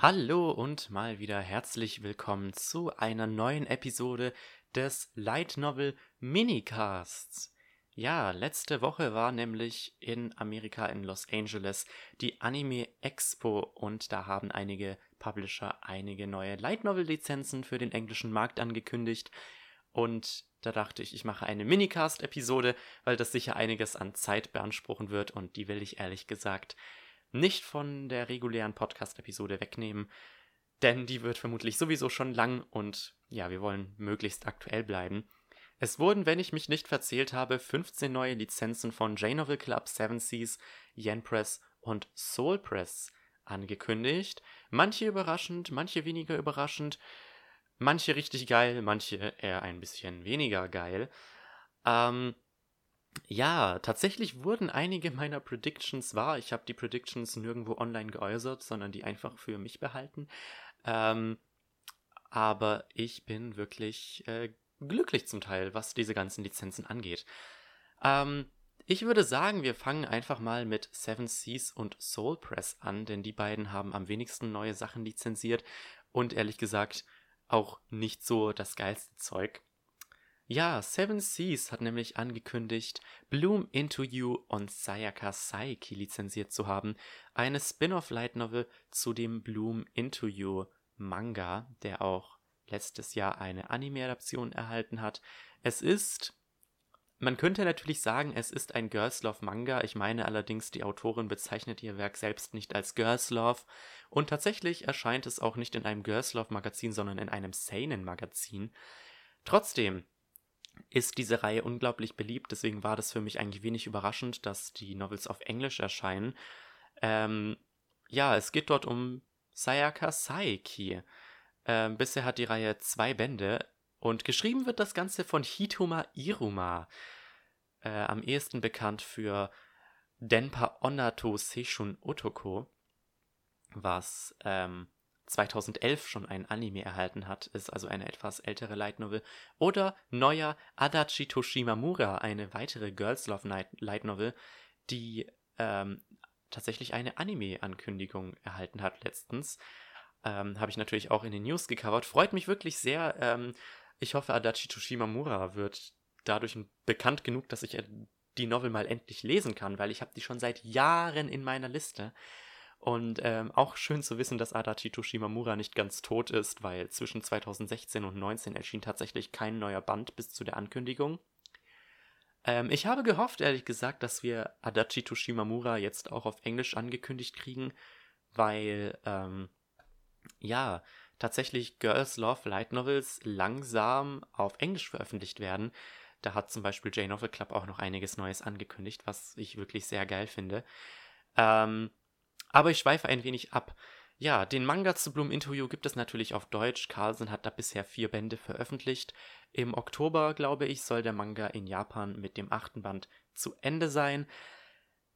Hallo und mal wieder herzlich willkommen zu einer neuen Episode des Light Novel Minicasts. Ja, letzte Woche war nämlich in Amerika in Los Angeles die Anime Expo und da haben einige Publisher einige neue Light Novel Lizenzen für den englischen Markt angekündigt und da dachte ich, ich mache eine Minicast-Episode, weil das sicher einiges an Zeit beanspruchen wird und die will ich ehrlich gesagt nicht von der regulären Podcast-Episode wegnehmen, denn die wird vermutlich sowieso schon lang und ja, wir wollen möglichst aktuell bleiben. Es wurden, wenn ich mich nicht verzählt habe, 15 neue Lizenzen von J-Novel Club, Seven Seas, Yen Press und Soul Press angekündigt. Manche überraschend, manche weniger überraschend, manche richtig geil, manche eher ein bisschen weniger geil. Ähm, ja, tatsächlich wurden einige meiner Predictions wahr. Ich habe die Predictions nirgendwo online geäußert, sondern die einfach für mich behalten. Ähm, aber ich bin wirklich äh, glücklich zum Teil, was diese ganzen Lizenzen angeht. Ähm, ich würde sagen, wir fangen einfach mal mit Seven Seas und Soul Press an, denn die beiden haben am wenigsten neue Sachen lizenziert und ehrlich gesagt auch nicht so das geilste Zeug. Ja, Seven Seas hat nämlich angekündigt, Bloom Into You und Sayaka Saiki lizenziert zu haben, eine Spin-off-Light Novel zu dem Bloom Into You Manga, der auch letztes Jahr eine Anime-Adaption erhalten hat. Es ist man könnte natürlich sagen, es ist ein Girls Love Manga. Ich meine allerdings, die Autorin bezeichnet ihr Werk selbst nicht als Girls Love. Und tatsächlich erscheint es auch nicht in einem Girls Love Magazin, sondern in einem Seinen Magazin. Trotzdem ist diese Reihe unglaublich beliebt, deswegen war das für mich eigentlich wenig überraschend, dass die Novels auf Englisch erscheinen. Ähm, ja, es geht dort um Sayaka Saiki. Ähm, bisher hat die Reihe zwei Bände und geschrieben wird das Ganze von Hitoma Iruma. Äh, am ehesten bekannt für Denpa Onato Seishun Otoko, was ähm, 2011 schon ein Anime erhalten hat, ist also eine etwas ältere Light Novel. Oder neuer Adachi Toshimamura, eine weitere Girls Love Light Novel, die ähm, tatsächlich eine Anime-Ankündigung erhalten hat letztens. Ähm, Habe ich natürlich auch in den News gecovert. Freut mich wirklich sehr. Ähm, ich hoffe, Adachi Toshimamura wird dadurch bekannt genug, dass ich äh, die Novel mal endlich lesen kann, weil ich habe die schon seit Jahren in meiner Liste. Und ähm, auch schön zu wissen, dass Adachi Toshimamura nicht ganz tot ist, weil zwischen 2016 und 2019 erschien tatsächlich kein neuer Band bis zu der Ankündigung. Ähm, ich habe gehofft, ehrlich gesagt, dass wir Adachi Toshimamura jetzt auch auf Englisch angekündigt kriegen, weil, ähm, ja, tatsächlich Girls Love Light Novels langsam auf Englisch veröffentlicht werden. Da hat zum Beispiel J-Novel Club auch noch einiges Neues angekündigt, was ich wirklich sehr geil finde. Ähm, aber ich schweife ein wenig ab. Ja, den Manga zu Bloom You gibt es natürlich auf Deutsch. Carlsen hat da bisher vier Bände veröffentlicht. Im Oktober, glaube ich, soll der Manga in Japan mit dem achten Band zu Ende sein.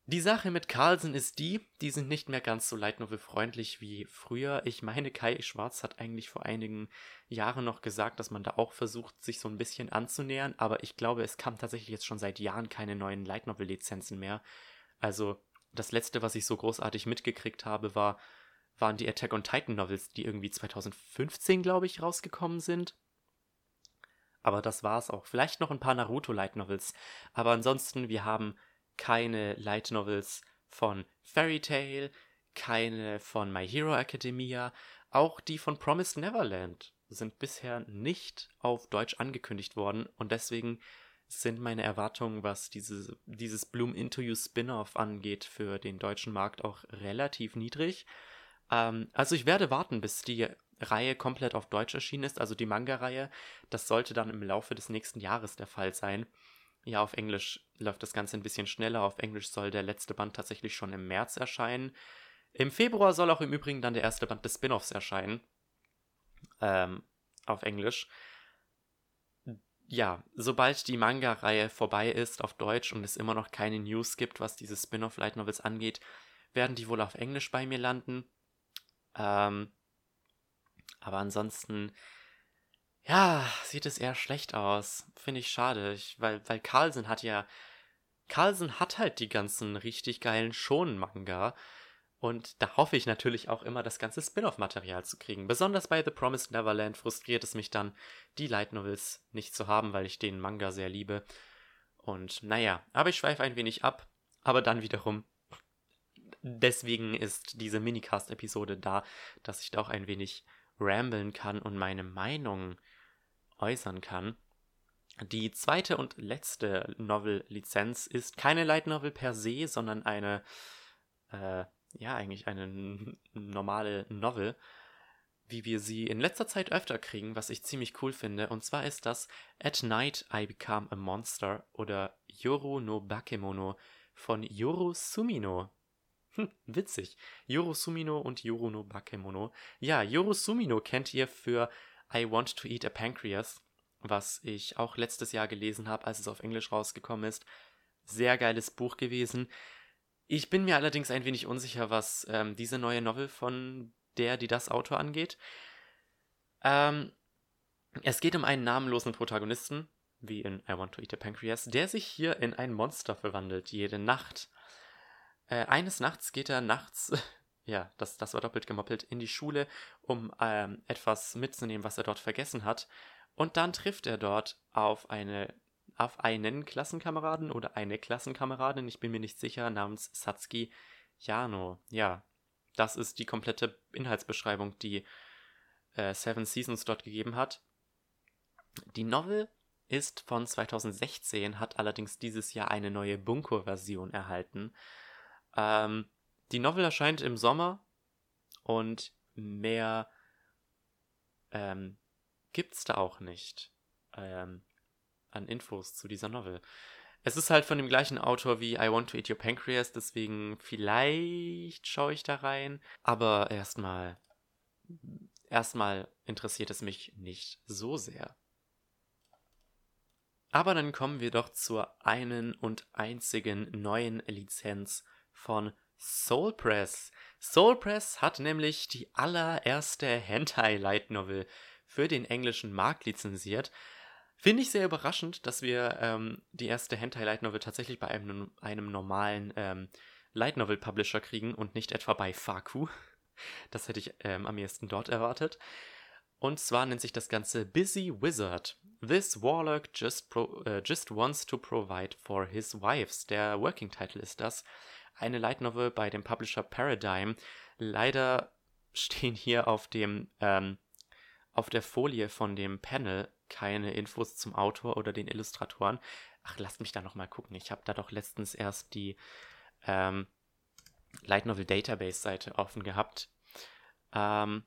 Die Sache mit Carlsen ist die, die sind nicht mehr ganz so Light Novel freundlich wie früher. Ich meine, Kai Schwarz hat eigentlich vor einigen Jahren noch gesagt, dass man da auch versucht, sich so ein bisschen anzunähern, aber ich glaube, es kam tatsächlich jetzt schon seit Jahren keine neuen Light Novel Lizenzen mehr. Also das letzte, was ich so großartig mitgekriegt habe, war, waren die Attack on Titan Novels, die irgendwie 2015, glaube ich, rausgekommen sind. Aber das war's auch. Vielleicht noch ein paar Naruto Light Novels. Aber ansonsten, wir haben keine Light Novels von Fairy Tail, keine von My Hero Academia, auch die von Promised Neverland sind bisher nicht auf Deutsch angekündigt worden und deswegen sind meine Erwartungen, was diese, dieses Bloom You Spin-off angeht, für den deutschen Markt auch relativ niedrig. Ähm, also ich werde warten, bis die Reihe komplett auf Deutsch erschienen ist, also die Manga-Reihe. Das sollte dann im Laufe des nächsten Jahres der Fall sein. Ja, auf Englisch läuft das Ganze ein bisschen schneller. Auf Englisch soll der letzte Band tatsächlich schon im März erscheinen. Im Februar soll auch im Übrigen dann der erste Band des Spin-offs erscheinen. Ähm, auf Englisch ja, sobald die Manga-Reihe vorbei ist auf Deutsch und es immer noch keine News gibt, was diese Spin-off-Light Novels angeht, werden die wohl auf Englisch bei mir landen. Ähm, aber ansonsten, ja, sieht es eher schlecht aus. Finde ich schade, ich, weil, weil Carlsen hat ja, Carlsen hat halt die ganzen richtig geilen Shonen-Manga Und da hoffe ich natürlich auch immer, das ganze Spin-off-Material zu kriegen. Besonders bei The Promised Neverland frustriert es mich dann, die Light Novels nicht zu haben, weil ich den Manga sehr liebe. Und naja, aber ich schweife ein wenig ab. Aber dann wiederum, deswegen ist diese Minicast-Episode da, dass ich da auch ein wenig ramblen kann und meine Meinung äußern kann. Die zweite und letzte Novel-Lizenz ist keine Light Novel per se, sondern eine äh, ja, eigentlich eine normale Novel, wie wir sie in letzter Zeit öfter kriegen, was ich ziemlich cool finde. Und zwar ist das At Night I Become a Monster oder Yoru no Bakemono von Yoru Sumino. Hm, witzig. Yoru Sumino und Yoru no Bakemono. Ja, Yoru Sumino kennt ihr für I Want to Eat a Pancreas, was ich auch letztes Jahr gelesen habe, als es auf Englisch rausgekommen ist. Sehr geiles Buch gewesen. Ich bin mir allerdings ein wenig unsicher, was ähm, diese neue Novel von der, die das Autor angeht. Ähm, es geht um einen namenlosen Protagonisten, wie in I Want to Eat a Pancreas, der sich hier in ein Monster verwandelt, jede Nacht. Äh, eines Nachts geht er nachts, ja, das, das war doppelt gemoppelt, in die Schule, um ähm, etwas mitzunehmen, was er dort vergessen hat. Und dann trifft er dort auf eine auf einen Klassenkameraden oder eine Klassenkameradin, ich bin mir nicht sicher, namens Satsuki Yano. Ja, das ist die komplette Inhaltsbeschreibung, die äh, Seven Seasons dort gegeben hat. Die Novel ist von 2016, hat allerdings dieses Jahr eine neue Bunko-Version erhalten. Ähm, die Novel erscheint im Sommer und mehr ähm, gibt's da auch nicht. Ähm, an Infos zu dieser Novel. Es ist halt von dem gleichen Autor wie I Want to Eat Your Pancreas, deswegen vielleicht schaue ich da rein. Aber erstmal, erstmal interessiert es mich nicht so sehr. Aber dann kommen wir doch zur einen und einzigen neuen Lizenz von Soul Press. Soul Press hat nämlich die allererste Hentai Light Novel für den englischen Markt lizenziert Finde ich sehr überraschend, dass wir ähm, die erste Hentai Light Novel tatsächlich bei einem, einem normalen ähm, Light Novel Publisher kriegen und nicht etwa bei Faku. Das hätte ich ähm, am ehesten dort erwartet. Und zwar nennt sich das Ganze Busy Wizard. This Warlock just, pro, uh, just wants to provide for his wives. Der Working Title ist das. Eine Light Novel bei dem Publisher Paradigm. Leider stehen hier auf dem ähm, auf der Folie von dem Panel keine Infos zum Autor oder den Illustratoren. Ach, lasst mich da nochmal gucken. Ich habe da doch letztens erst die ähm, Light Novel Database Seite offen gehabt. Ähm,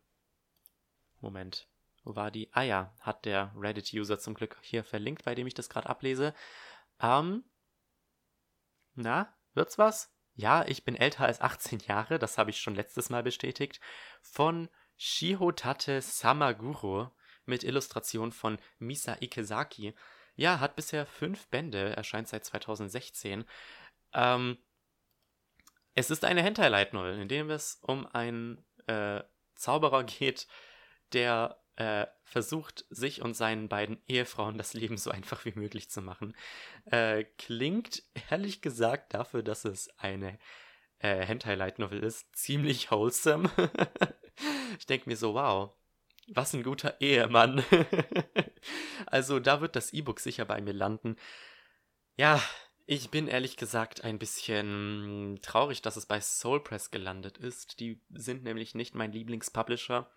Moment, wo war die? Ah ja, hat der Reddit-User zum Glück hier verlinkt, bei dem ich das gerade ablese. Ähm, na, wird's was? Ja, ich bin älter als 18 Jahre, das habe ich schon letztes Mal bestätigt. Von Shihotate Samaguro mit Illustration von Misa Ikezaki. Ja, hat bisher fünf Bände, erscheint seit 2016. Ähm, es ist eine Hentai-Light Novel, in dem es um einen äh, Zauberer geht, der äh, versucht, sich und seinen beiden Ehefrauen das Leben so einfach wie möglich zu machen. Äh, klingt ehrlich gesagt dafür, dass es eine äh, Hentai-Light Novel ist, ziemlich wholesome. ich denke mir so, wow, was ein guter Ehemann. also da wird das E-Book sicher bei mir landen. Ja, ich bin ehrlich gesagt ein bisschen traurig, dass es bei Soul Press gelandet ist. Die sind nämlich nicht mein Lieblingspublisher.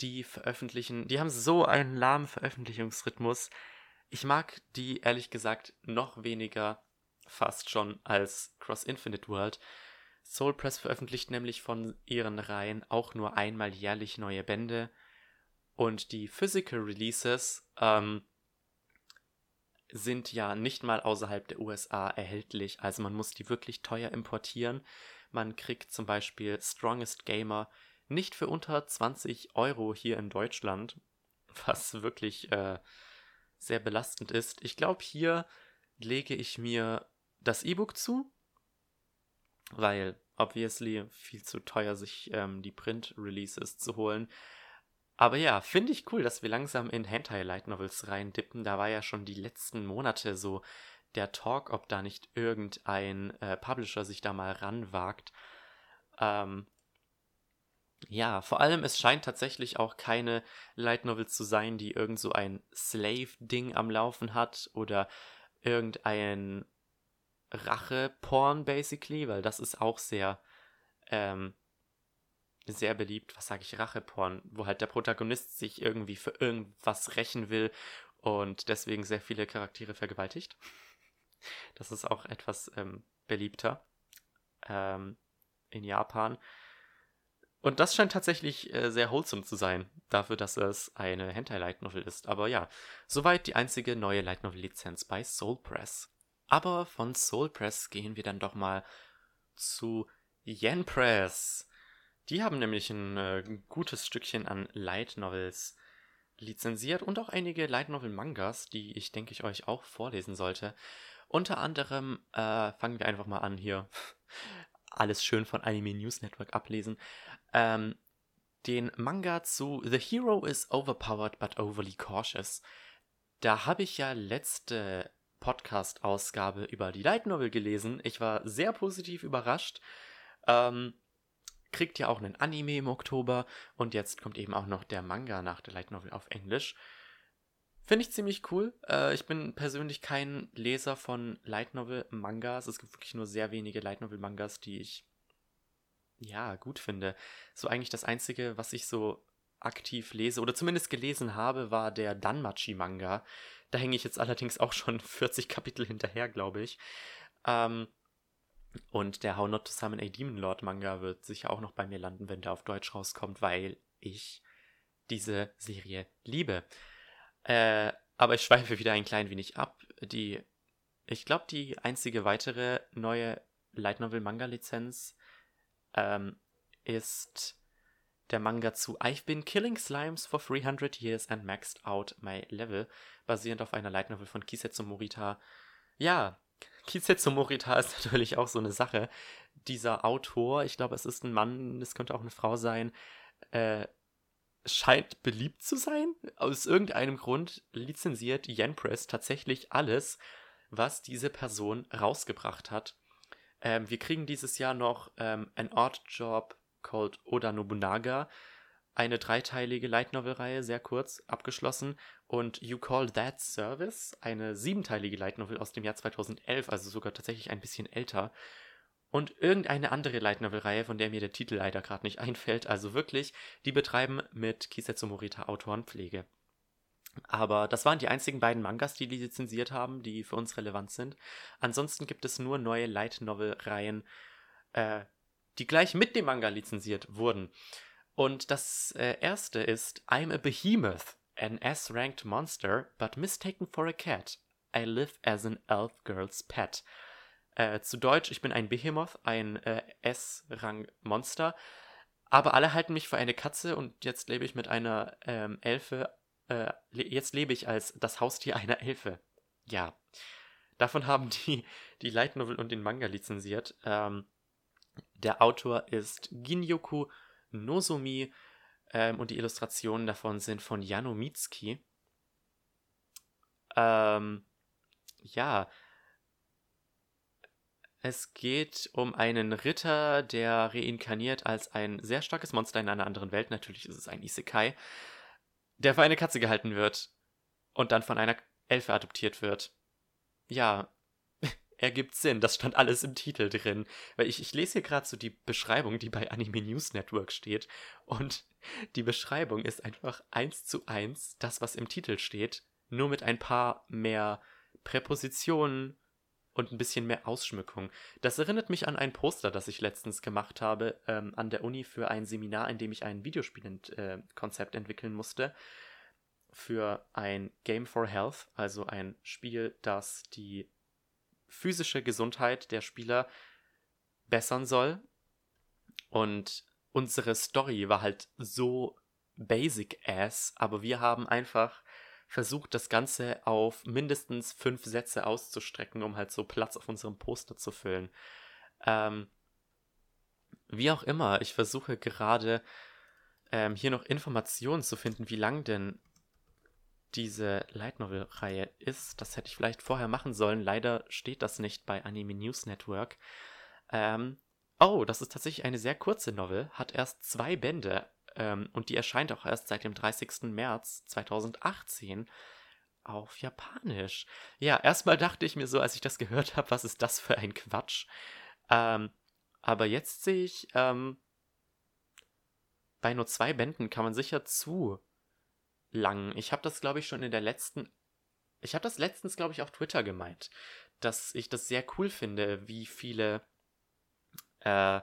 Die veröffentlichen, die haben so einen lahmen Veröffentlichungsrhythmus. Ich mag die ehrlich gesagt noch weniger fast schon als Cross Infinite World. Soul Press veröffentlicht nämlich von ihren Reihen auch nur einmal jährlich neue Bände und die Physical Releases ähm, sind ja nicht mal außerhalb der USA erhältlich. Also man muss die wirklich teuer importieren. Man kriegt zum Beispiel Strongest Gamer nicht für unter 20 Euro hier in Deutschland, was wirklich äh, sehr belastend ist. Ich glaube, hier lege ich mir das E-Book zu weil obviously viel zu teuer, sich ähm, die Print-Releases zu holen. Aber ja, finde ich cool, dass wir langsam in Hentai-Light Novels reindippen. Da war ja schon die letzten Monate so der Talk, ob da nicht irgendein äh, Publisher sich da mal ranwagt. Ähm, ja, vor allem, es scheint tatsächlich auch keine Light Novel zu sein, die irgend so ein Slave-Ding am Laufen hat oder irgendein Rache-Porn, basically, weil das ist auch sehr, ähm, sehr beliebt. Was sage ich, Rache-Porn, wo halt der Protagonist sich irgendwie für irgendwas rächen will und deswegen sehr viele Charaktere vergewaltigt. Das ist auch etwas ähm, beliebter ähm, in Japan. Und das scheint tatsächlich äh, sehr wholesome zu sein, dafür, dass es eine Hentai Light Novel ist. Aber ja, soweit die einzige neue Light Novel Lizenz bei Soul Press. Aber von Soul Press gehen wir dann doch mal zu Yen Press. Die haben nämlich ein äh, gutes Stückchen an Light Novels lizenziert und auch einige Light Novel Mangas, die ich denke ich euch auch vorlesen sollte. Unter anderem äh, fangen wir einfach mal an hier. Alles schön von Anime News Network ablesen ähm, den Manga zu The Hero is Overpowered but Overly Cautious. Da habe ich ja letzte Podcast-Ausgabe über die Light Novel gelesen. Ich war sehr positiv überrascht. Ähm, kriegt ja auch einen Anime im Oktober und jetzt kommt eben auch noch der Manga nach der Light Novel auf Englisch. Finde ich ziemlich cool. Äh, ich bin persönlich kein Leser von Light Novel Mangas. Es gibt wirklich nur sehr wenige Light Novel Mangas, die ich ja, gut finde. So eigentlich das Einzige, was ich so aktiv lese oder zumindest gelesen habe, war der Danmachi-Manga. Da hänge ich jetzt allerdings auch schon 40 Kapitel hinterher, glaube ich. Ähm, und der How Not to Summon a Demon Lord Manga wird sicher auch noch bei mir landen, wenn der auf Deutsch rauskommt, weil ich diese Serie liebe. Äh, aber ich schweife wieder ein klein wenig ab. Die, ich glaube, die einzige weitere neue Light Novel Manga Lizenz ähm, ist der Manga zu I've been killing slimes for 300 years and maxed out my level, basierend auf einer Light Novel von Kisetsu Morita. Ja, Kisetsu Morita ist natürlich auch so eine Sache. Dieser Autor, ich glaube, es ist ein Mann, es könnte auch eine Frau sein, äh, scheint beliebt zu sein. Aus irgendeinem Grund lizenziert Yen Press tatsächlich alles, was diese Person rausgebracht hat. Ähm, wir kriegen dieses Jahr noch ähm, An Odd Job called Oda Nobunaga, eine dreiteilige Light Novel Reihe, sehr kurz abgeschlossen, und You Call That Service, eine siebenteilige Light Novel aus dem Jahr 2011, also sogar tatsächlich ein bisschen älter. Und irgendeine andere Light Novel Reihe, von der mir der Titel leider gerade nicht einfällt. Also wirklich, die betreiben mit Kisetsu Morita Autorenpflege. Aber das waren die einzigen beiden Mangas, die die lizenziert haben, die für uns relevant sind. Ansonsten gibt es nur neue Light Novel-Reihen, äh, die gleich mit dem Manga lizenziert wurden. Und das äh, erste ist I'm a Behemoth, an S-ranked monster, but mistaken for a cat. I live as an elf girl's pet. Äh, zu Deutsch, ich bin ein Behemoth, ein äh, S-Rang-Monster, aber alle halten mich für eine Katze und jetzt lebe ich mit einer ähm, Elfe äh, jetzt lebe ich als das Haustier einer Elfe. Ja. Davon haben die die Light Novel und den Manga lizenziert. Ähm, der Autor ist Ginyoku Nozomi ähm, und die Illustrationen davon sind von Jano Mitsuki. Ähm, ja. Es geht um einen Ritter, der reinkarniert als ein sehr starkes Monster in einer anderen Welt. Natürlich ist es ein Isekai der für eine Katze gehalten wird und dann von einer Elfe adoptiert wird. Ja, ergibt Sinn. Das stand alles im Titel drin. Weil ich, ich lese hier gerade so die Beschreibung, die bei Anime News Network steht. Und die Beschreibung ist einfach eins zu eins das, was im Titel steht. Nur mit ein paar mehr Präpositionen und ein bisschen mehr Ausschmückung. Das erinnert mich an ein Poster, das ich letztens gemacht habe ähm, an der Uni für ein Seminar, in dem ich ein Videospielkonzept äh, entwickeln musste für ein Game for Health, also ein Spiel, das die physische Gesundheit der Spieler bessern soll. Und unsere Story war halt so basic ass, aber wir haben einfach versucht, das Ganze auf mindestens fünf Sätze auszustrecken, um halt so Platz auf unserem Poster zu füllen. Ähm, wie auch immer, ich versuche gerade ähm, hier noch Informationen zu finden, wie lang denn diese Light Novel-Reihe ist. Das hätte ich vielleicht vorher machen sollen. Leider steht das nicht bei Anime News Network. Ähm, Oh, das ist tatsächlich eine sehr kurze Novel, hat erst zwei Bände ähm, und die erscheint auch erst seit dem 30. März 2018 auf Japanisch. Ja, erstmal dachte ich mir so, als ich das gehört habe, was ist das für ein Quatsch? Ähm, aber jetzt sehe ich, ähm, bei nur zwei Bänden kann man sicher zu lang. Ich habe das, glaube ich, schon in der letzten. Ich habe das letztens, glaube ich, auf Twitter gemeint, dass ich das sehr cool finde, wie viele äh,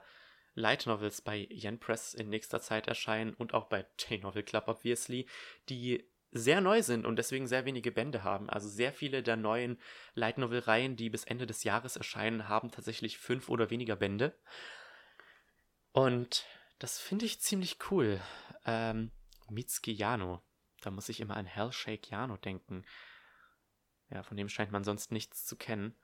Light Novels bei Yen Press in nächster Zeit erscheinen und auch bei J-Novel Club, obviously, die sehr neu sind und deswegen sehr wenige Bände haben. Also sehr viele der neuen Light Novel-Reihen, die bis Ende des Jahres erscheinen, haben tatsächlich fünf oder weniger Bände. Und das finde ich ziemlich cool. Ähm, Mitsuki Yano. Da muss ich immer an Hellshake Yano denken. Ja, von dem scheint man sonst nichts zu kennen.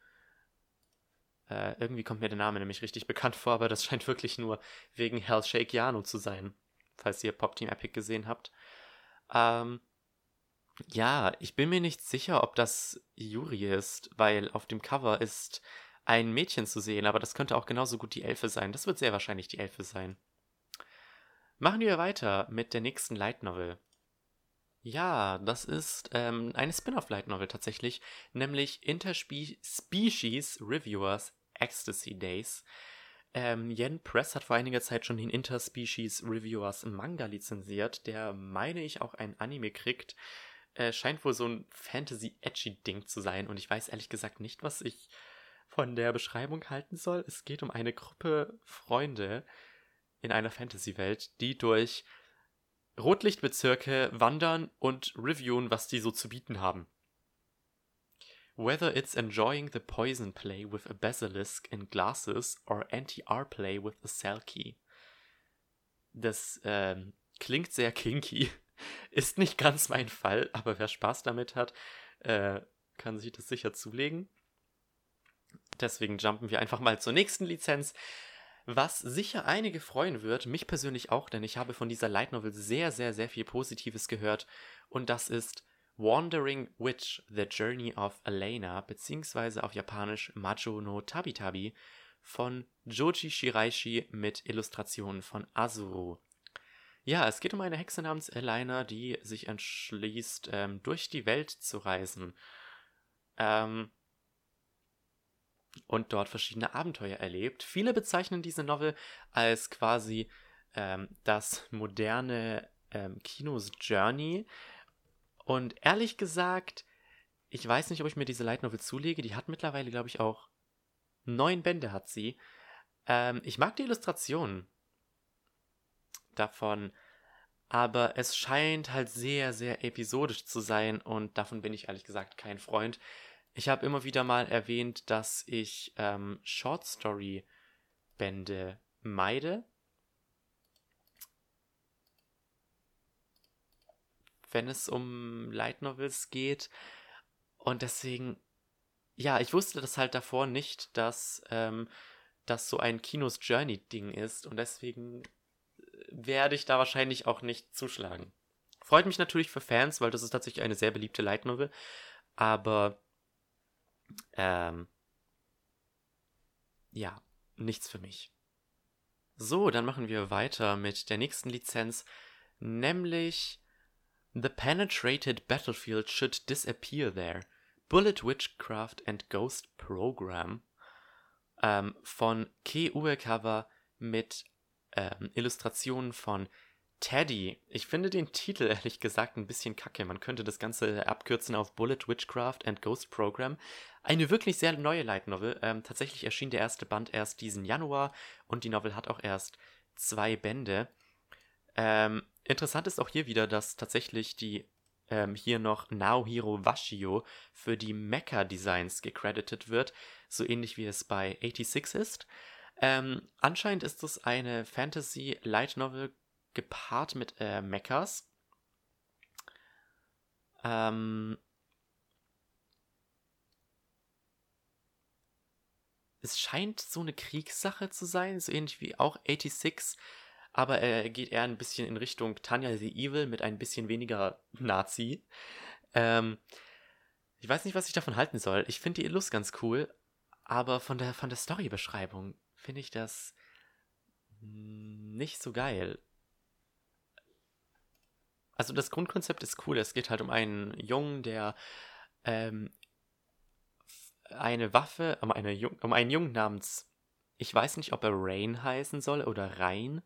Äh, irgendwie kommt mir der Name nämlich richtig bekannt vor, aber das scheint wirklich nur wegen Hellshake Yano zu sein. Falls ihr Pop Team Epic gesehen habt. Ähm, ja, ich bin mir nicht sicher, ob das Yuri ist, weil auf dem Cover ist ein Mädchen zu sehen, aber das könnte auch genauso gut die Elfe sein. Das wird sehr wahrscheinlich die Elfe sein. Machen wir weiter mit der nächsten Light Novel. Ja, das ist ähm, eine Spin-off Light Novel tatsächlich, nämlich Interspecies Reviewers Ecstasy Days. Ähm, Yen Press hat vor einiger Zeit schon den Interspecies Reviewers Manga lizenziert, der, meine ich, auch ein Anime kriegt. Äh, scheint wohl so ein Fantasy-Edgy-Ding zu sein und ich weiß ehrlich gesagt nicht, was ich von der Beschreibung halten soll. Es geht um eine Gruppe Freunde in einer Fantasy-Welt, die durch Rotlichtbezirke wandern und reviewen, was die so zu bieten haben. Whether it's enjoying the poison play with a basilisk in glasses or anti-R play with a Selkie. Das ähm, klingt sehr kinky. Ist nicht ganz mein Fall, aber wer Spaß damit hat, äh, kann sich das sicher zulegen. Deswegen jumpen wir einfach mal zur nächsten Lizenz. Was sicher einige freuen wird, mich persönlich auch, denn ich habe von dieser Light Novel sehr, sehr, sehr viel Positives gehört. Und das ist Wandering Witch, The Journey of Elena, beziehungsweise auf Japanisch Majo no Tabitabi von Joji Shiraishi mit Illustrationen von Azuru. Ja, es geht um eine Hexe namens Elena, die sich entschließt, ähm, durch die Welt zu reisen. Ähm, und dort verschiedene Abenteuer erlebt. Viele bezeichnen diese Novel als quasi ähm, das moderne ähm, Kinos Journey. Und ehrlich gesagt, ich weiß nicht, ob ich mir diese Light Novel zulege. Die hat mittlerweile, glaube ich, auch neun Bände hat sie. Ähm, ich mag die Illustrationen davon, aber es scheint halt sehr, sehr episodisch zu sein und davon bin ich ehrlich gesagt kein Freund. Ich habe immer wieder mal erwähnt, dass ich ähm, Short Story Bände meide. Wenn es um Light Novels geht. Und deswegen, ja, ich wusste das halt davor nicht, dass ähm, das so ein Kinos Journey-Ding ist. Und deswegen werde ich da wahrscheinlich auch nicht zuschlagen. Freut mich natürlich für Fans, weil das ist tatsächlich eine sehr beliebte Light Novel. Aber ähm, ja, nichts für mich. So, dann machen wir weiter mit der nächsten Lizenz, nämlich The Penetrated Battlefield Should Disappear There. Bullet Witchcraft and Ghost Program ähm, von Ke Uekawa mit ähm, Illustrationen von Teddy. Ich finde den Titel ehrlich gesagt ein bisschen kacke. Man könnte das Ganze abkürzen auf Bullet Witchcraft and Ghost Program. Eine wirklich sehr neue Light Novel. Ähm, tatsächlich erschien der erste Band erst diesen Januar und die Novel hat auch erst zwei Bände. Ähm, interessant ist auch hier wieder, dass tatsächlich die ähm, hier noch Naohiro Washio für die Mecha-Designs gecredited wird, so ähnlich wie es bei 86 ist. Ähm, anscheinend ist es eine Fantasy Light Novel gepaart mit äh, Mechas. Ähm, es scheint so eine Kriegssache zu sein, so ähnlich wie auch 86, aber er geht eher ein bisschen in Richtung Tanya the Evil mit ein bisschen weniger Nazi. Ähm, ich weiß nicht, was ich davon halten soll. Ich finde die Illus ganz cool, aber von der, von der Storybeschreibung finde ich das nicht so geil. Also das Grundkonzept ist cool. Es geht halt um einen Jungen, der ähm, eine Waffe, um, eine Jung, um einen Jungen namens, ich weiß nicht, ob er Rain heißen soll oder Rain.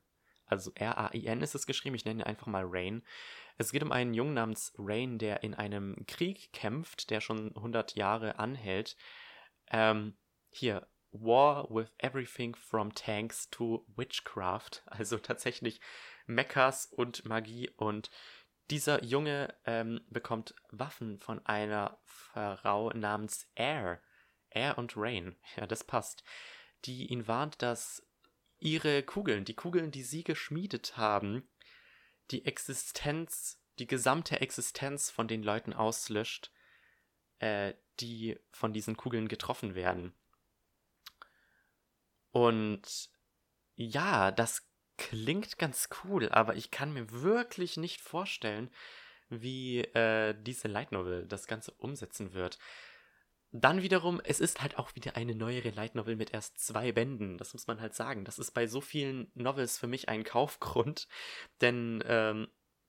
Also R-A-I-N ist es geschrieben, ich nenne ihn einfach mal Rain. Es geht um einen Jungen namens Rain, der in einem Krieg kämpft, der schon 100 Jahre anhält. Ähm, hier, War with everything from tanks to witchcraft. Also tatsächlich Mechas und Magie. Und dieser Junge ähm, bekommt Waffen von einer Frau namens Air. Air und Rain. Ja, das passt. Die ihn warnt, dass ihre Kugeln, die Kugeln, die sie geschmiedet haben, die Existenz, die gesamte Existenz von den Leuten auslöscht, äh, die von diesen Kugeln getroffen werden. Und ja, das klingt ganz cool, aber ich kann mir wirklich nicht vorstellen, wie äh, diese Light Novel das Ganze umsetzen wird. Dann wiederum, es ist halt auch wieder eine neuere Light Novel mit erst zwei Bänden. Das muss man halt sagen. Das ist bei so vielen Novels für mich ein Kaufgrund. Denn, ähm,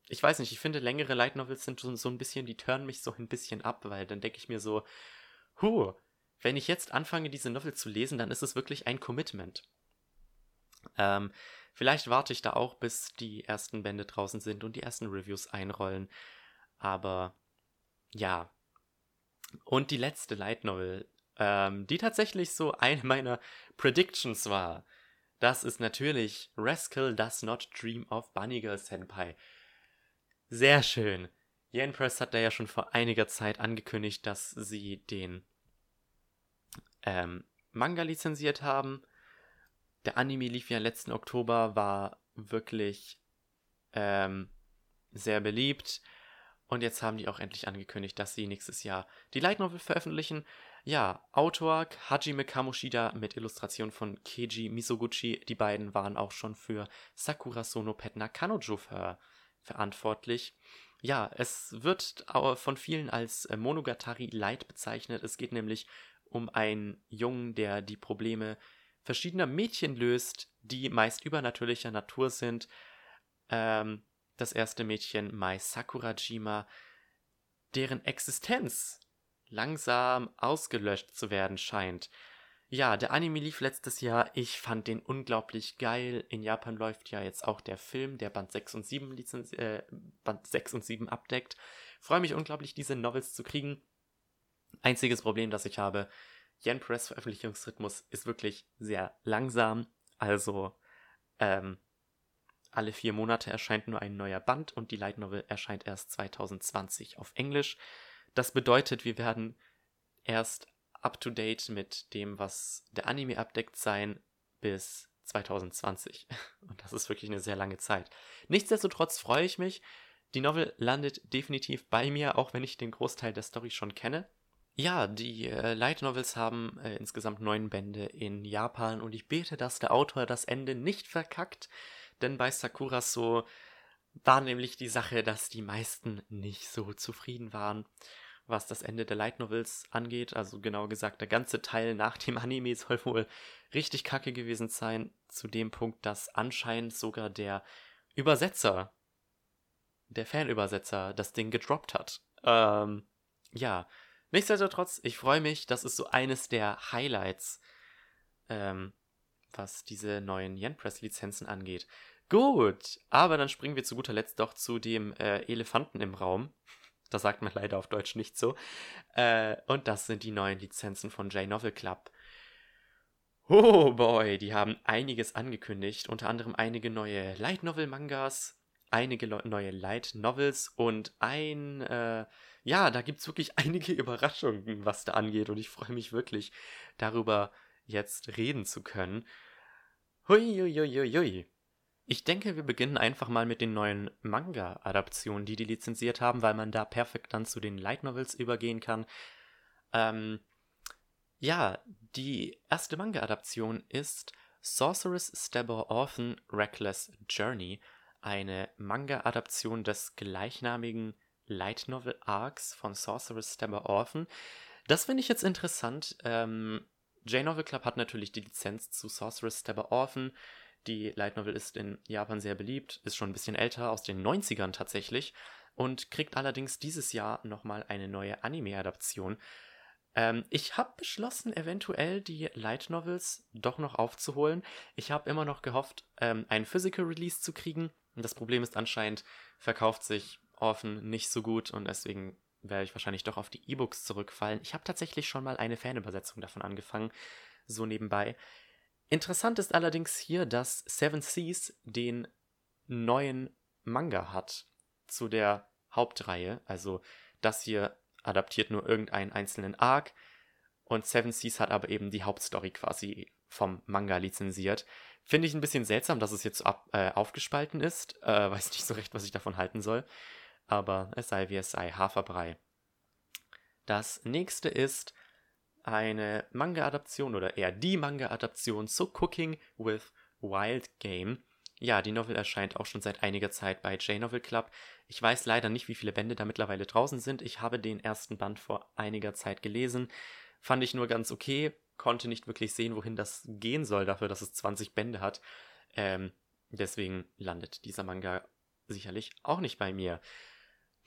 ich weiß nicht, ich finde längere Light Novels sind so, so ein bisschen, die turnen mich so ein bisschen ab, weil dann denke ich mir so, huh, wenn ich jetzt anfange, diese Novel zu lesen, dann ist es wirklich ein Commitment. Ähm, vielleicht warte ich da auch, bis die ersten Bände draußen sind und die ersten Reviews einrollen. Aber ja, und die letzte Light Novel, ähm, die tatsächlich so eine meiner Predictions war, das ist natürlich Rascal Does Not Dream of Bunny Girl Senpai. Sehr schön. Yen Press hat da ja schon vor einiger Zeit angekündigt, dass sie den ähm, Manga lizenziert haben. Der Anime lief ja letzten Oktober, war wirklich ähm, sehr beliebt. Und jetzt haben die auch endlich angekündigt, dass sie nächstes Jahr die Light Novel veröffentlichen. Ja, Autor Hajime Kamoshida mit Illustration von Keiji Misoguchi. Die beiden waren auch schon für Sakura Sono Petna Kanojo ver verantwortlich. Ja, es wird von vielen als äh, Monogatari Light bezeichnet. Es geht nämlich um einen Jungen, der die Probleme verschiedener Mädchen löst, die meist übernatürlicher Natur sind. Ähm, das erste Mädchen Mai Sakurajima, deren Existenz langsam ausgelöscht zu werden scheint. Ja, der Anime lief letztes Jahr. Ich fand den unglaublich geil. In Japan läuft ja jetzt auch der Film, der Band 6 und 7, Lizenz äh, Band 6 und 7 abdeckt. Freue mich unglaublich, diese Novels zu kriegen. Einziges Problem, das ich habe, Yen Press Veröffentlichungsrhythmus ist wirklich sehr langsam. Also, ähm, alle vier Monate erscheint nur ein neuer Band und die Light Novel erscheint erst 2020 auf Englisch. Das bedeutet, wir werden erst up to date mit dem, was der Anime abdeckt, sein bis 2020. Und das ist wirklich eine sehr lange Zeit. Nichtsdestotrotz freue ich mich. Die Novel landet definitiv bei mir, auch wenn ich den Großteil der Story schon kenne. Ja, die äh, Light Novels haben äh, insgesamt neun Bände in Japan und ich bete, dass der Autor das Ende nicht verkackt, denn bei Sakura so war nämlich die Sache, dass die meisten nicht so zufrieden waren, was das Ende der Light Novels angeht. Also genau gesagt, der ganze Teil nach dem Anime soll wohl richtig kacke gewesen sein, zu dem Punkt, dass anscheinend sogar der Übersetzer, der Fanübersetzer, das Ding gedroppt hat. Ähm, ja, nichtsdestotrotz, ich freue mich, das ist so eines der Highlights ähm, was diese neuen Yen-Press-Lizenzen angeht. Gut, aber dann springen wir zu guter Letzt doch zu dem äh, Elefanten im Raum. Das sagt man leider auf Deutsch nicht so. Äh, und das sind die neuen Lizenzen von J-Novel Club. Oh boy, die haben einiges angekündigt, unter anderem einige neue Light Novel Mangas, einige neue Light Novels und ein, äh, ja, da gibt es wirklich einige Überraschungen, was da angeht und ich freue mich wirklich darüber, jetzt reden zu können. Hui, Ich denke, wir beginnen einfach mal mit den neuen Manga-Adaptionen, die die lizenziert haben, weil man da perfekt dann zu den Light Novels übergehen kann. Ähm, ja, die erste Manga-Adaption ist Sorceress Stabber Orphan Reckless Journey, eine Manga-Adaption des gleichnamigen Light Novel Arcs von Sorceress Stabber Orphan. Das finde ich jetzt interessant. Ähm, J-Novel Club hat natürlich die Lizenz zu Sorceress Stabber Orphan. Die Light Novel ist in Japan sehr beliebt, ist schon ein bisschen älter, aus den 90ern tatsächlich und kriegt allerdings dieses Jahr nochmal eine neue Anime-Adaption. Ähm, ich habe beschlossen, eventuell die Light Novels doch noch aufzuholen. Ich habe immer noch gehofft, ähm, einen Physical Release zu kriegen. Das Problem ist anscheinend, verkauft sich Orphan nicht so gut und deswegen werde ich wahrscheinlich doch auf die E-Books zurückfallen. Ich habe tatsächlich schon mal eine Fanübersetzung davon angefangen, so nebenbei. Interessant ist allerdings hier, dass Seven Seas den neuen Manga hat zu der Hauptreihe. Also das hier adaptiert nur irgendeinen einzelnen Arc und Seven Seas hat aber eben die Hauptstory quasi vom Manga lizenziert. Finde ich ein bisschen seltsam, dass es jetzt ab, äh, aufgespalten ist. Äh, weiß nicht so recht, was ich davon halten soll. Aber es sei wie es sei, Haferbrei. Das nächste ist eine Manga-Adaption oder eher die Manga-Adaption zu Cooking with Wild Game. Ja, die Novel erscheint auch schon seit einiger Zeit bei J-Novel Club. Ich weiß leider nicht, wie viele Bände da mittlerweile draußen sind. Ich habe den ersten Band vor einiger Zeit gelesen. Fand ich nur ganz okay, konnte nicht wirklich sehen, wohin das gehen soll, dafür, dass es 20 Bände hat. Ähm, deswegen landet dieser Manga sicherlich auch nicht bei mir.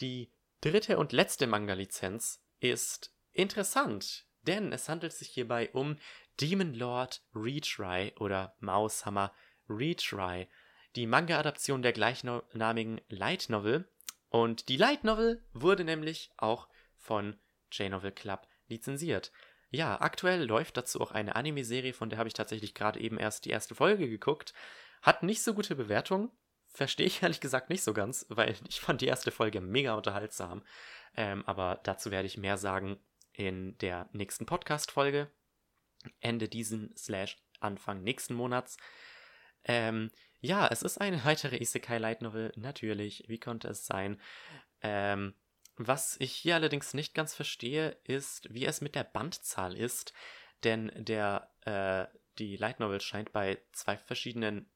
Die dritte und letzte Manga-Lizenz ist interessant, denn es handelt sich hierbei um Demon Lord Retry oder Maushammer Retry die Manga-Adaption der gleichnamigen Light Novel. Und die Light Novel wurde nämlich auch von J-Novel Club lizenziert. Ja, aktuell läuft dazu auch eine Anime-Serie, von der habe ich tatsächlich gerade eben erst die erste Folge geguckt. Hat nicht so gute Bewertungen. Verstehe ich ehrlich gesagt nicht so ganz, weil ich fand die erste Folge mega unterhaltsam. Ähm, aber dazu werde ich mehr sagen in der nächsten Podcast-Folge. Ende diesen slash Anfang nächsten Monats. Ähm, ja, es ist eine weitere Isekai Light Novel, natürlich. Wie konnte es sein? Ähm, was ich hier allerdings nicht ganz verstehe, ist, wie es mit der Bandzahl ist, denn der, äh, die Light Novel scheint bei zwei verschiedenen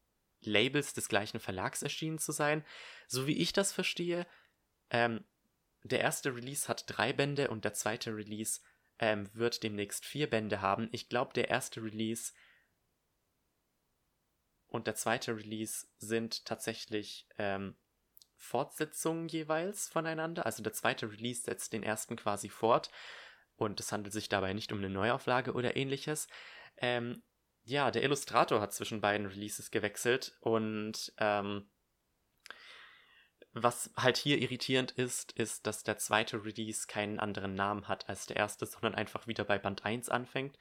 Labels des gleichen Verlags erschienen zu sein. So wie ich das verstehe, ähm, der erste Release hat drei Bände und der zweite Release ähm, wird demnächst vier Bände haben. Ich glaube, der erste Release und der zweite Release sind tatsächlich ähm, Fortsetzungen jeweils voneinander. Also der zweite Release setzt den ersten quasi fort und es handelt sich dabei nicht um eine Neuauflage oder ähnliches. Ähm, ja, der Illustrator hat zwischen beiden Releases gewechselt und ähm, was halt hier irritierend ist, ist, dass der zweite Release keinen anderen Namen hat als der erste, sondern einfach wieder bei Band 1 anfängt.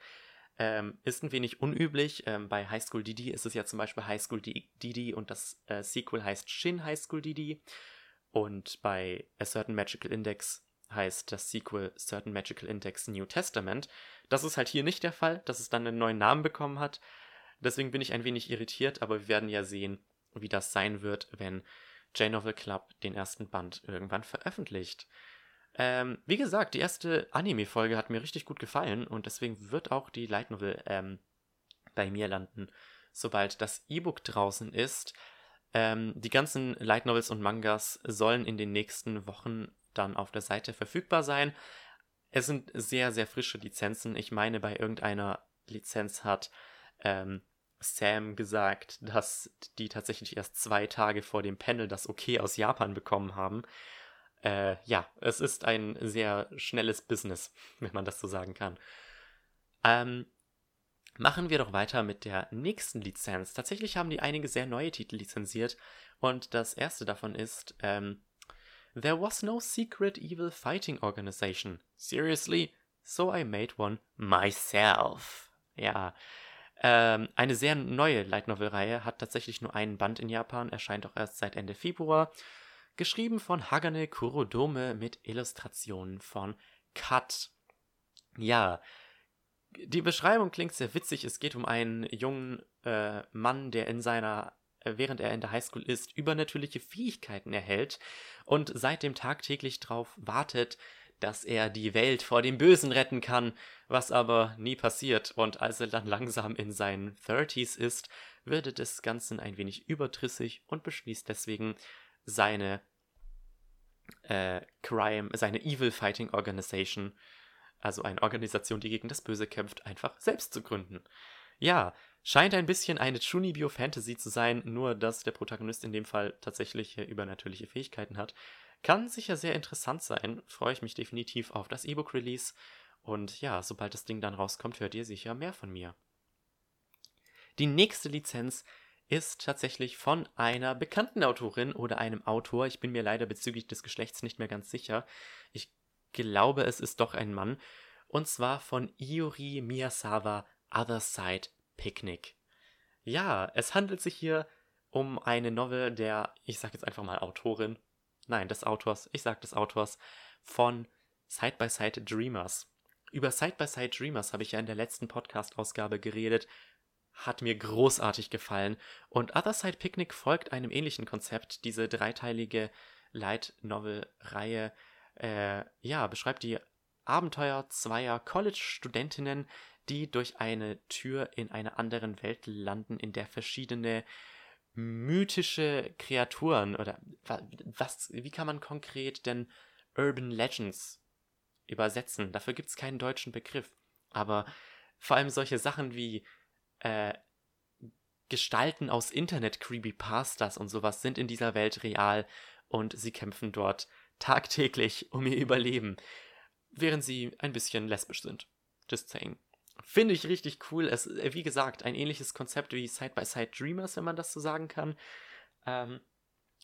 Ähm, ist ein wenig unüblich. Ähm, bei High School Didi ist es ja zum Beispiel High School Didi und das äh, Sequel heißt Shin High School Didi. Und bei A Certain Magical Index heißt das Sequel Certain Magical Index New Testament. Das ist halt hier nicht der Fall, dass es dann einen neuen Namen bekommen hat. Deswegen bin ich ein wenig irritiert, aber wir werden ja sehen, wie das sein wird, wenn J-Novel Club den ersten Band irgendwann veröffentlicht. Ähm, wie gesagt, die erste Anime-Folge hat mir richtig gut gefallen und deswegen wird auch die Light Novel ähm, bei mir landen, sobald das E-Book draußen ist. Ähm, die ganzen Light Novels und Mangas sollen in den nächsten Wochen dann auf der Seite verfügbar sein. Es sind sehr, sehr frische Lizenzen. Ich meine, bei irgendeiner Lizenz hat ähm, Sam gesagt, dass die tatsächlich erst zwei Tage vor dem Panel das Okay aus Japan bekommen haben äh, ja, es ist ein sehr schnelles Business, wenn man das so sagen kann. Ähm, machen wir doch weiter mit der nächsten Lizenz. Tatsächlich haben die einige sehr neue Titel lizenziert und das erste davon ist ähm, There was no secret evil fighting organization. Seriously? So I made one myself. Ja, ähm, eine sehr neue Light Novel Reihe hat tatsächlich nur einen Band in Japan, erscheint auch erst seit Ende Februar geschrieben von Hagane Kurodome mit Illustrationen von Kat. Ja, die Beschreibung klingt sehr witzig. Es geht um einen jungen äh, Mann, der in seiner, während er in der Highschool ist, übernatürliche Fähigkeiten erhält und seitdem tagtäglich darauf wartet, dass er die Welt vor dem Bösen retten kann, was aber nie passiert. Und als er dann langsam in seinen 30s ist, wird das Ganze ein wenig übertrissig und beschließt deswegen, seine äh, Crime, seine Evil Fighting Organization, also eine Organisation, die gegen das Böse kämpft, einfach selbst zu gründen. Ja, scheint ein bisschen eine Chunibyo-Fantasy zu sein, nur dass der Protagonist in dem Fall tatsächlich übernatürliche Fähigkeiten hat. Kann sicher sehr interessant sein, freue ich mich definitiv auf das E-Book-Release. Und ja, sobald das Ding dann rauskommt, hört ihr sicher mehr von mir. Die nächste Lizenz ist tatsächlich von einer bekannten Autorin oder einem Autor. Ich bin mir leider bezüglich des Geschlechts nicht mehr ganz sicher. Ich glaube, es ist doch ein Mann. Und zwar von Iori Miyazawa Other Side Picnic. Ja, es handelt sich hier um eine Novel der, ich sag jetzt einfach mal Autorin, nein, des Autors, ich sag des Autors, von Side by Side Dreamers. Über Side by Side Dreamers habe ich ja in der letzten Podcast-Ausgabe geredet. Hat mir großartig gefallen. Und Other Side Picnic folgt einem ähnlichen Konzept. Diese dreiteilige Light Novel-Reihe, äh, ja, beschreibt die Abenteuer zweier College-Studentinnen, die durch eine Tür in einer anderen Welt landen, in der verschiedene mythische Kreaturen oder was, wie kann man konkret denn Urban Legends übersetzen? Dafür gibt es keinen deutschen Begriff. Aber vor allem solche Sachen wie äh, Gestalten aus Internet-Creepypastas und sowas sind in dieser Welt real und sie kämpfen dort tagtäglich um ihr Überleben, während sie ein bisschen lesbisch sind. Just saying. Finde ich richtig cool. Es, äh, wie gesagt, ein ähnliches Konzept wie Side by Side Dreamers, wenn man das so sagen kann. Ähm,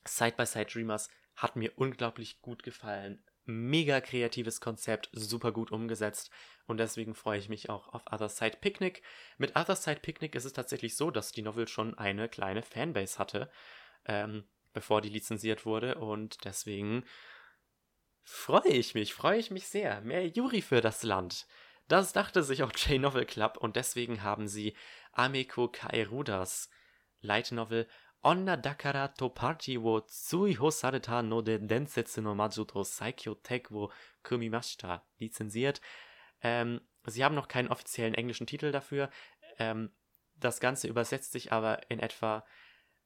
Side by Side Dreamers hat mir unglaublich gut gefallen. Mega kreatives Konzept, super gut umgesetzt und deswegen freue ich mich auch auf Other Side Picnic. Mit Other Side Picnic ist es tatsächlich so, dass die Novel schon eine kleine Fanbase hatte, ähm, bevor die lizenziert wurde und deswegen freue ich mich, freue ich mich sehr. Mehr Yuri für das Land. Das dachte sich auch J-Novel Club und deswegen haben sie Ameko Kaerudas Light Novel Onna Dakara to Party wo Tsuiho Sareta no de Densetsu no Maju to Saikyo Tek wo Kumimashita lizenziert. Ähm, sie haben noch keinen offiziellen englischen Titel dafür. Ähm, das Ganze übersetzt sich aber in etwa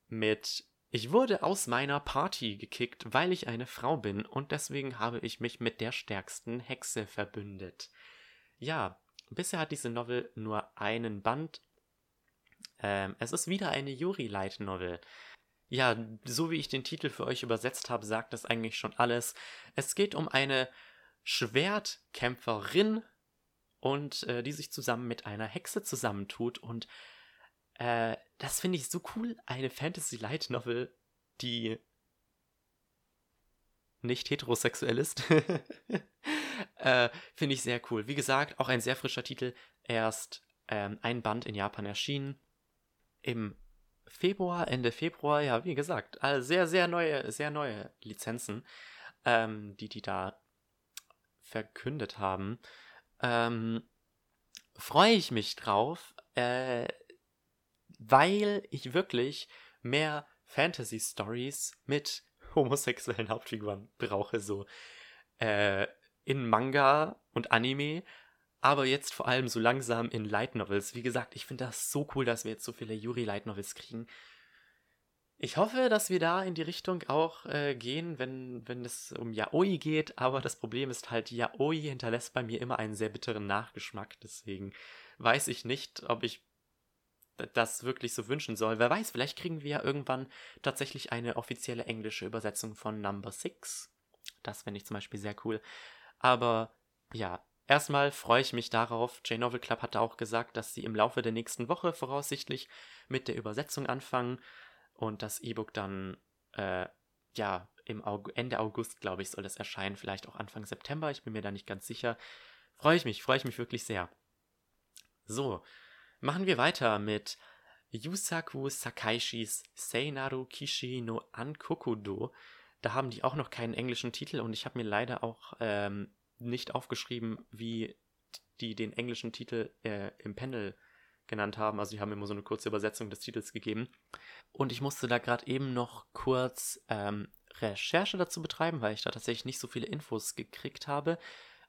mit Ich wurde aus meiner Party gekickt, weil ich eine Frau bin und deswegen habe ich mich mit der stärksten Hexe verbündet. Ja, bisher hat diese Novel nur einen Band. Ähm, es ist wieder eine Yuri Light Novel. Ja, so wie ich den Titel für euch übersetzt habe, sagt das eigentlich schon alles. Es geht um eine Schwertkämpferin und äh, die sich zusammen mit einer Hexe zusammentut und äh, das finde ich so cool, eine Fantasy Light Novel, die nicht heterosexuell ist. äh, Finde ich sehr cool. Wie gesagt, auch ein sehr frischer Titel. Erst ähm, ein Band in Japan erschienen. Im Februar, Ende Februar, ja, wie gesagt, also sehr, sehr neue, sehr neue Lizenzen, ähm, die die da verkündet haben. Ähm, Freue ich mich drauf, äh, weil ich wirklich mehr Fantasy-Stories mit homosexuellen Hauptfiguren brauche, so äh, in Manga und Anime, aber jetzt vor allem so langsam in Light Novels. Wie gesagt, ich finde das so cool, dass wir jetzt so viele Yuri Light Novels kriegen. Ich hoffe, dass wir da in die Richtung auch äh, gehen, wenn, wenn es um Yaoi geht, aber das Problem ist halt, Yaoi hinterlässt bei mir immer einen sehr bitteren Nachgeschmack, deswegen weiß ich nicht, ob ich das wirklich so wünschen soll. Wer weiß, vielleicht kriegen wir ja irgendwann tatsächlich eine offizielle englische Übersetzung von Number 6. Das fände ich zum Beispiel sehr cool. Aber ja, erstmal freue ich mich darauf. J-Novel Club hatte auch gesagt, dass sie im Laufe der nächsten Woche voraussichtlich mit der Übersetzung anfangen und das E-Book dann, äh, ja, im Aug Ende August, glaube ich, soll es erscheinen, vielleicht auch Anfang September, ich bin mir da nicht ganz sicher. Freue ich mich, freue ich mich wirklich sehr. So, machen wir weiter mit Yusaku Sakaishis Seinaru Kishi no Ankokudo. Da haben die auch noch keinen englischen Titel und ich habe mir leider auch ähm, nicht aufgeschrieben, wie die den englischen Titel äh, im Panel genannt haben. Also die haben immer so eine kurze Übersetzung des Titels gegeben. Und ich musste da gerade eben noch kurz ähm, Recherche dazu betreiben, weil ich da tatsächlich nicht so viele Infos gekriegt habe.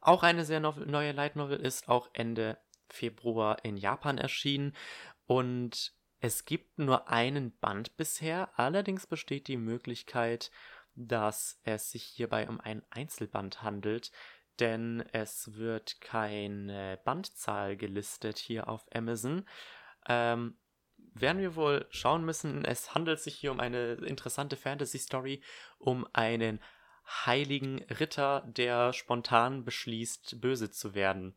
Auch eine sehr no neue Light Novel ist auch Ende Februar in Japan erschienen und es gibt nur einen Band bisher. Allerdings besteht die Möglichkeit, dass es sich hierbei um ein Einzelband handelt, denn es wird keine Bandzahl gelistet hier auf Amazon. Ähm, werden wir wohl schauen müssen. Es handelt sich hier um eine interessante Fantasy-Story, um einen heiligen Ritter, der spontan beschließt, böse zu werden.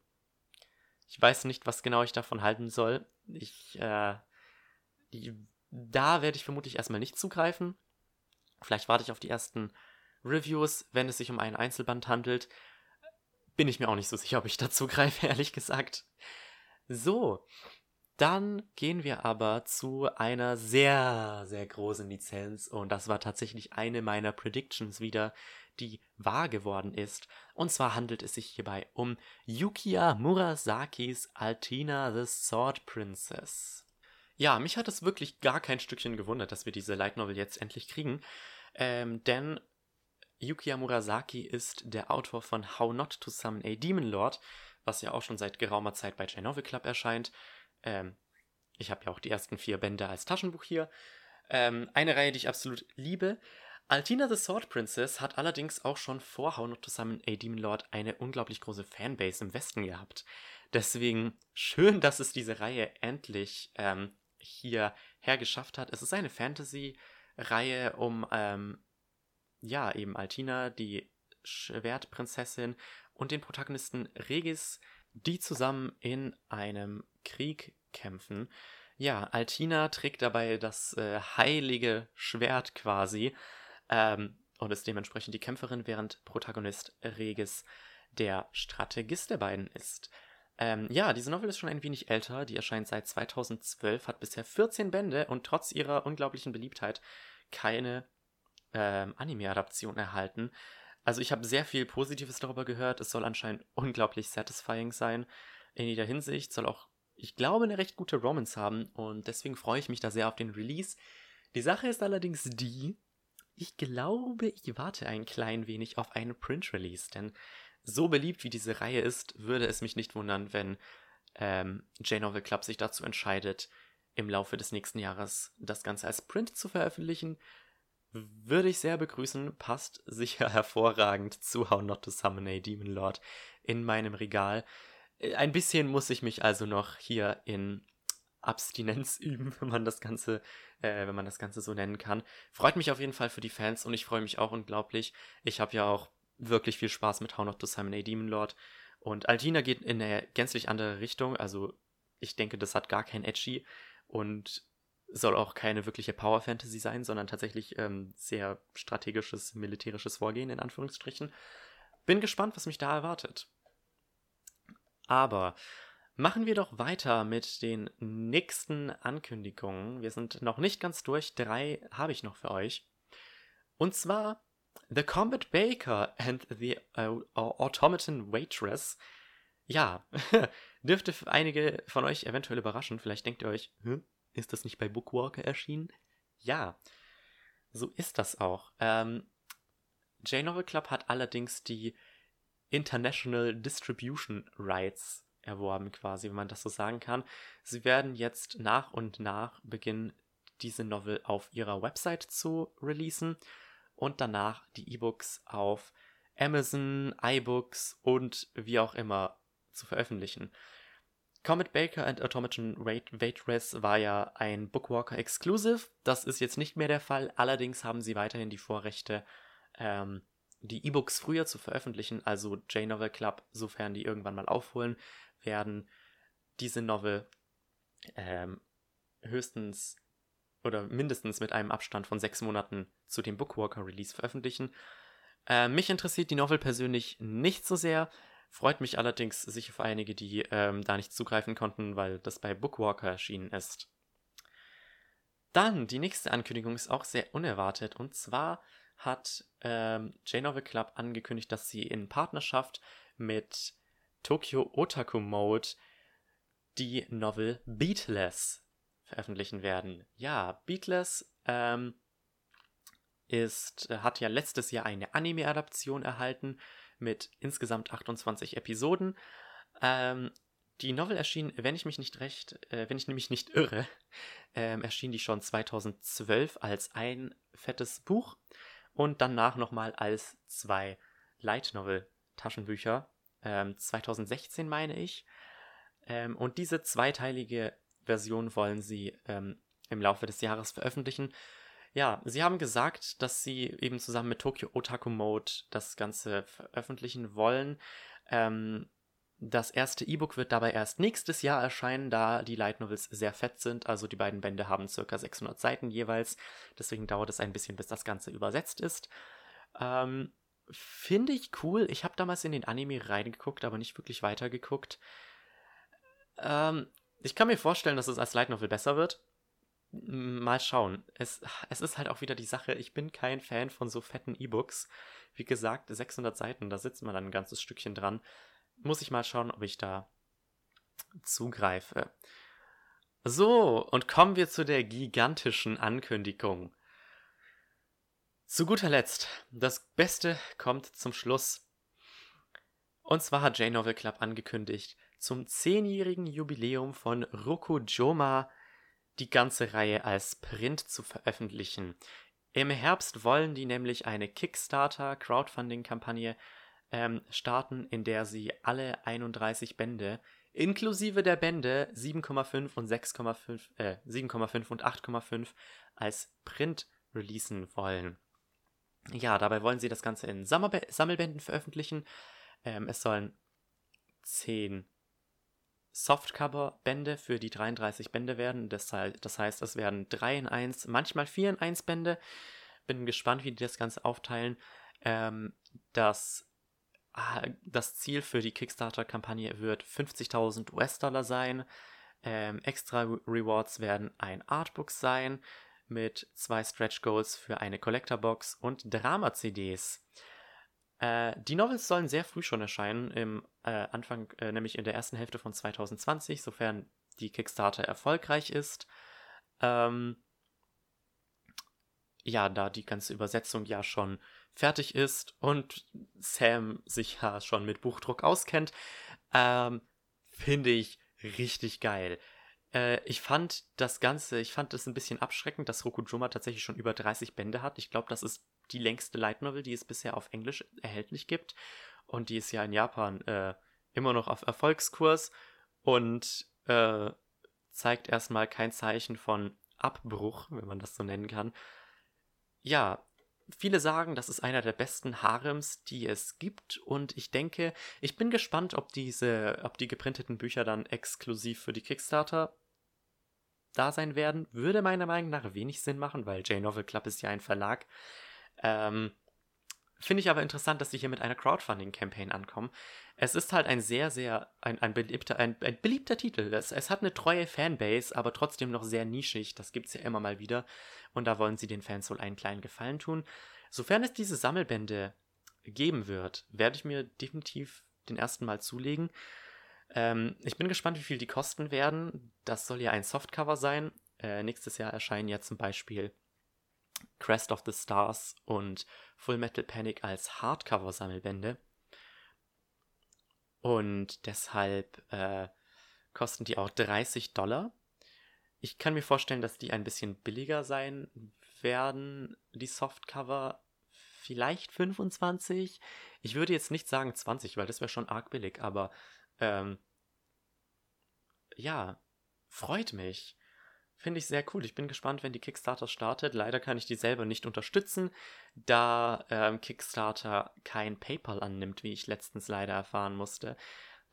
Ich weiß nicht, was genau ich davon halten soll. Ich, äh, da werde ich vermutlich erstmal nicht zugreifen. Vielleicht warte ich auf die ersten Reviews, wenn es sich um einen Einzelband handelt. Bin ich mir auch nicht so sicher, ob ich dazu greife, ehrlich gesagt. So, dann gehen wir aber zu einer sehr, sehr großen Lizenz und das war tatsächlich eine meiner Predictions wieder, die wahr geworden ist. Und zwar handelt es sich hierbei um Yukiya Murasakis Altina the Sword Princess. Ja, mich hat es wirklich gar kein Stückchen gewundert, dass wir diese Light Novel jetzt endlich kriegen, ähm, denn Yukiya Murasaki ist der Autor von How Not to Summon a Demon Lord, was ja auch schon seit geraumer Zeit bei J-Novel Club erscheint. Ähm, ich habe ja auch die ersten vier Bände als Taschenbuch hier. Ähm, eine Reihe, die ich absolut liebe. Altina the Sword Princess hat allerdings auch schon vor How Not to Summon a Demon Lord eine unglaublich große Fanbase im Westen gehabt. Deswegen schön, dass es diese Reihe endlich ähm, hier hergeschafft hat. Es ist eine Fantasy-Reihe um, ähm, ja, eben Altina, die Schwertprinzessin und den Protagonisten Regis, die zusammen in einem Krieg kämpfen. Ja, Altina trägt dabei das äh, heilige Schwert quasi ähm, und ist dementsprechend die Kämpferin, während Protagonist Regis der Strategist der beiden ist. Ähm, ja, diese Novel ist schon ein wenig älter, die erscheint seit 2012, hat bisher 14 Bände und trotz ihrer unglaublichen Beliebtheit keine ähm, Anime-Adaption erhalten. Also ich habe sehr viel Positives darüber gehört. Es soll anscheinend unglaublich satisfying sein. In jeder Hinsicht soll auch ich glaube, eine recht gute Romance haben und deswegen freue ich mich da sehr auf den Release. Die Sache ist allerdings die, ich glaube, ich warte ein klein wenig auf einen Print-Release, denn so beliebt wie diese Reihe ist, würde es mich nicht wundern, wenn ähm, J-Novel Club sich dazu entscheidet, im Laufe des nächsten Jahres das Ganze als Print zu veröffentlichen. Würde ich sehr begrüßen, passt sicher hervorragend zu How Not to Summon a Demon Lord in meinem Regal. Äh, ein bisschen muss ich mich also noch hier in Abstinenz üben, wenn man das Ganze, äh, wenn man das Ganze so nennen kann. Freut mich auf jeden Fall für die Fans und ich freue mich auch unglaublich. Ich habe ja auch wirklich viel Spaß mit How Not to Simon A. Demon Lord. Und Altina geht in eine gänzlich andere Richtung. Also ich denke, das hat gar kein Edgy und soll auch keine wirkliche Power Fantasy sein, sondern tatsächlich ähm, sehr strategisches, militärisches Vorgehen in Anführungsstrichen. Bin gespannt, was mich da erwartet. Aber machen wir doch weiter mit den nächsten Ankündigungen. Wir sind noch nicht ganz durch. Drei habe ich noch für euch. Und zwar The Combat Baker and the uh, Automaton Waitress. Ja, dürfte einige von euch eventuell überraschen. Vielleicht denkt ihr euch, hm, ist das nicht bei Bookwalker erschienen? Ja, so ist das auch. Ähm, J-Novel Club hat allerdings die International Distribution Rights erworben, quasi, wenn man das so sagen kann. Sie werden jetzt nach und nach beginnen, diese Novel auf ihrer Website zu releasen und danach die E-Books auf Amazon, iBooks und wie auch immer zu veröffentlichen. Comet Baker and Automaton Waitress war ja ein Bookwalker Exclusive. Das ist jetzt nicht mehr der Fall. Allerdings haben sie weiterhin die Vorrechte, ähm, die E-Books früher zu veröffentlichen, also J-Novel Club, sofern die irgendwann mal aufholen, werden diese Novel ähm, höchstens oder mindestens mit einem Abstand von sechs Monaten zu dem Bookwalker Release veröffentlichen. Äh, mich interessiert die Novel persönlich nicht so sehr, freut mich allerdings sicher für einige, die ähm, da nicht zugreifen konnten, weil das bei Bookwalker erschienen ist. Dann, die nächste Ankündigung ist auch sehr unerwartet und zwar hat ähm, J-Novel Club angekündigt, dass sie in Partnerschaft mit Tokyo Otaku Mode die Novel Beatless veröffentlichen werden. Ja, Beatless ähm, ist, äh, hat ja letztes Jahr eine Anime-Adaption erhalten mit insgesamt 28 Episoden. Ähm, die Novel erschien, wenn ich mich nicht recht, äh, wenn ich nämlich nicht irre, ähm, erschien die schon 2012 als ein fettes Buch und danach nochmal als zwei Light Novel Taschenbücher. Ähm, 2016 meine ich. Ähm, und diese zweiteilige Version wollen sie ähm, im Laufe des Jahres veröffentlichen. Ja, sie haben gesagt, dass sie eben zusammen mit Tokyo Otaku Mode das Ganze veröffentlichen wollen. Ähm, das erste E-Book wird dabei erst nächstes Jahr erscheinen, da die Light Novels sehr fett sind. Also die beiden Bände haben circa 600 Seiten jeweils. Deswegen dauert es ein bisschen, bis das Ganze übersetzt ist. Ähm, Finde ich cool. Ich habe damals in den Anime reingeguckt, aber nicht wirklich weitergeguckt. Ähm, ich kann mir vorstellen, dass es als Light Novel besser wird. Mal schauen. Es, es ist halt auch wieder die Sache, ich bin kein Fan von so fetten E-Books. Wie gesagt, 600 Seiten, da sitzt man dann ein ganzes Stückchen dran. Muss ich mal schauen, ob ich da zugreife. So, und kommen wir zu der gigantischen Ankündigung. Zu guter Letzt, das Beste kommt zum Schluss. Und zwar hat J-Novel Club angekündigt, zum zehnjährigen Jubiläum von Rokujoma die ganze Reihe als Print zu veröffentlichen. Im Herbst wollen die nämlich eine Kickstarter-Crowdfunding-Kampagne ähm, starten, in der sie alle 31 Bände inklusive der Bände 7,5 und 6,5, äh, 7,5 und 8,5 als Print releasen wollen. Ja, dabei wollen sie das Ganze in Sammelbänden veröffentlichen. Ähm, es sollen 10 Softcover-Bände für die 33 Bände werden. Das, heißt, es werden 3 in 1, manchmal 4 in 1 Bände. Bin gespannt, wie die das Ganze aufteilen. Ähm, das, ah, das Ziel für die Kickstarter-Kampagne wird 50.000 US-Dollar sein. Ähm, extra Rewards werden ein Artbook sein mit zwei Stretch Goals für eine Collector Box und Drama-CDs. Äh, die Novels sollen sehr früh schon erscheinen, im äh, Anfang, äh, nämlich in der ersten Hälfte von 2020, sofern die Kickstarter erfolgreich ist. Ähm, ja, da die ganze Übersetzung ja schon fertig ist und Sam sich ja schon mit Buchdruck auskennt, ähm, finde ich richtig geil. Äh, ich fand das Ganze, ich fand es ein bisschen abschreckend, dass Rokujoma tatsächlich schon über 30 Bände hat. Ich glaube, das ist die längste Light Novel, die es bisher auf Englisch erhältlich gibt. Und die ist ja in Japan äh, immer noch auf Erfolgskurs und äh, zeigt erstmal kein Zeichen von Abbruch, wenn man das so nennen kann. Ja, viele sagen, das ist einer der besten Harems, die es gibt. Und ich denke, ich bin gespannt, ob diese, ob die geprinteten Bücher dann exklusiv für die Kickstarter da sein werden. Würde meiner Meinung nach wenig Sinn machen, weil J-Novel Club ist ja ein Verlag. Ähm, Finde ich aber interessant, dass sie hier mit einer Crowdfunding-Campaign ankommen. Es ist halt ein sehr, sehr, ein, ein, beliebter, ein, ein beliebter Titel. Es, es, hat eine treue Fanbase, aber trotzdem noch sehr nischig. Das gibt es ja immer mal wieder. Und da wollen sie den Fans wohl einen kleinen Gefallen tun. Sofern es diese Sammelbände geben wird, werde ich mir definitiv den ersten Mal zulegen. Ähm, ich bin gespannt, wie viel die kosten werden. Das soll ja ein Softcover sein. Äh, nächstes Jahr erscheinen ja zum Beispiel Crest of the Stars und Full Metal Panic als Hardcover-Sammelbände. Und deshalb äh, kosten die auch 30 Dollar. Ich kann mir vorstellen, dass die ein bisschen billiger sein werden, die Softcover. Vielleicht 25. Ich würde jetzt nicht sagen 20, weil das wäre schon arg billig, aber ähm, ja, freut mich. Finde ich sehr cool. Ich bin gespannt, wenn die Kickstarter startet. Leider kann ich die selber nicht unterstützen, da ähm, Kickstarter kein PayPal annimmt, wie ich letztens leider erfahren musste.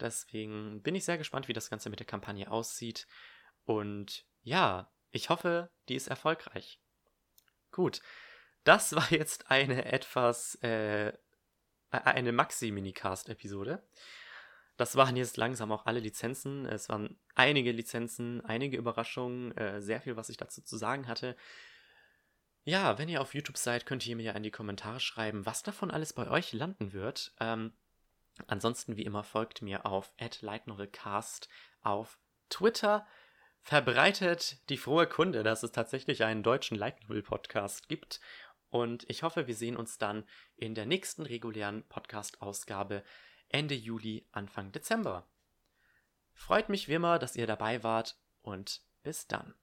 Deswegen bin ich sehr gespannt, wie das Ganze mit der Kampagne aussieht. Und ja, ich hoffe, die ist erfolgreich. Gut, das war jetzt eine etwas, äh, eine Maxi-Minicast-Episode. Das waren jetzt langsam auch alle Lizenzen. Es waren einige Lizenzen, einige Überraschungen, äh, sehr viel, was ich dazu zu sagen hatte. Ja, wenn ihr auf YouTube seid, könnt ihr mir ja in die Kommentare schreiben, was davon alles bei euch landen wird. Ähm, ansonsten, wie immer, folgt mir auf @lightnovelcast auf Twitter. Verbreitet die frohe Kunde, dass es tatsächlich einen deutschen Light Novel Podcast gibt. Und ich hoffe, wir sehen uns dann in der nächsten regulären Podcast-Ausgabe Ende Juli, Anfang Dezember. Freut mich wie immer, dass ihr dabei wart und bis dann.